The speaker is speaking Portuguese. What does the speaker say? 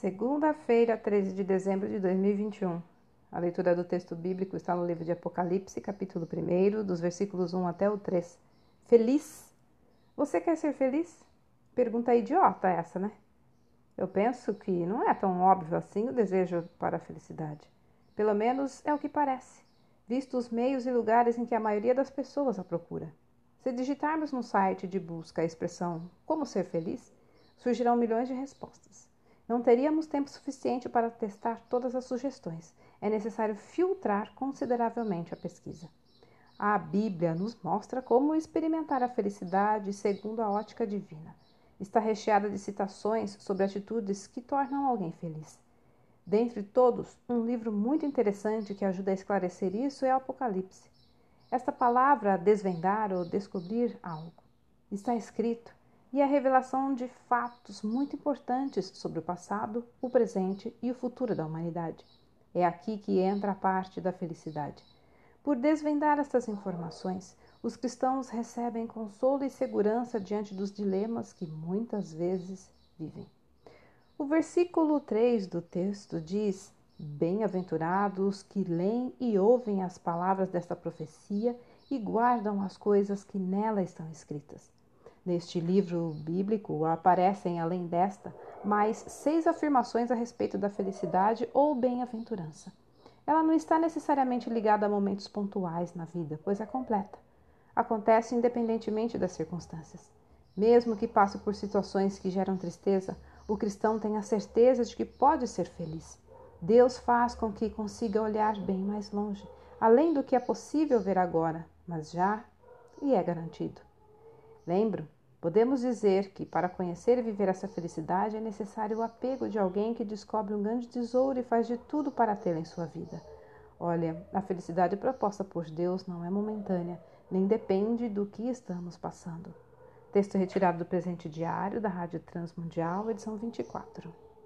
Segunda-feira, 13 de dezembro de 2021. A leitura do texto bíblico está no livro de Apocalipse, capítulo 1, dos versículos 1 até o 3. Feliz? Você quer ser feliz? Pergunta idiota essa, né? Eu penso que não é tão óbvio assim o desejo para a felicidade. Pelo menos é o que parece, visto os meios e lugares em que a maioria das pessoas a procura. Se digitarmos no site de busca a expressão Como ser feliz, surgirão milhões de respostas. Não teríamos tempo suficiente para testar todas as sugestões. É necessário filtrar consideravelmente a pesquisa. A Bíblia nos mostra como experimentar a felicidade segundo a ótica divina. Está recheada de citações sobre atitudes que tornam alguém feliz. Dentre todos, um livro muito interessante que ajuda a esclarecer isso é Apocalipse. Esta palavra desvendar ou descobrir algo está escrito e a revelação de fatos muito importantes sobre o passado, o presente e o futuro da humanidade. É aqui que entra a parte da felicidade. Por desvendar estas informações, os cristãos recebem consolo e segurança diante dos dilemas que muitas vezes vivem. O versículo 3 do texto diz: Bem-aventurados que leem e ouvem as palavras desta profecia e guardam as coisas que nela estão escritas Neste livro bíblico aparecem, além desta, mais seis afirmações a respeito da felicidade ou bem-aventurança. Ela não está necessariamente ligada a momentos pontuais na vida, pois é completa. Acontece independentemente das circunstâncias. Mesmo que passe por situações que geram tristeza, o cristão tem a certeza de que pode ser feliz. Deus faz com que consiga olhar bem mais longe, além do que é possível ver agora, mas já e é garantido. Lembro, podemos dizer que para conhecer e viver essa felicidade é necessário o apego de alguém que descobre um grande tesouro e faz de tudo para tê-la em sua vida. Olha, a felicidade proposta por Deus não é momentânea, nem depende do que estamos passando. Texto retirado do presente diário da Rádio Transmundial, edição 24.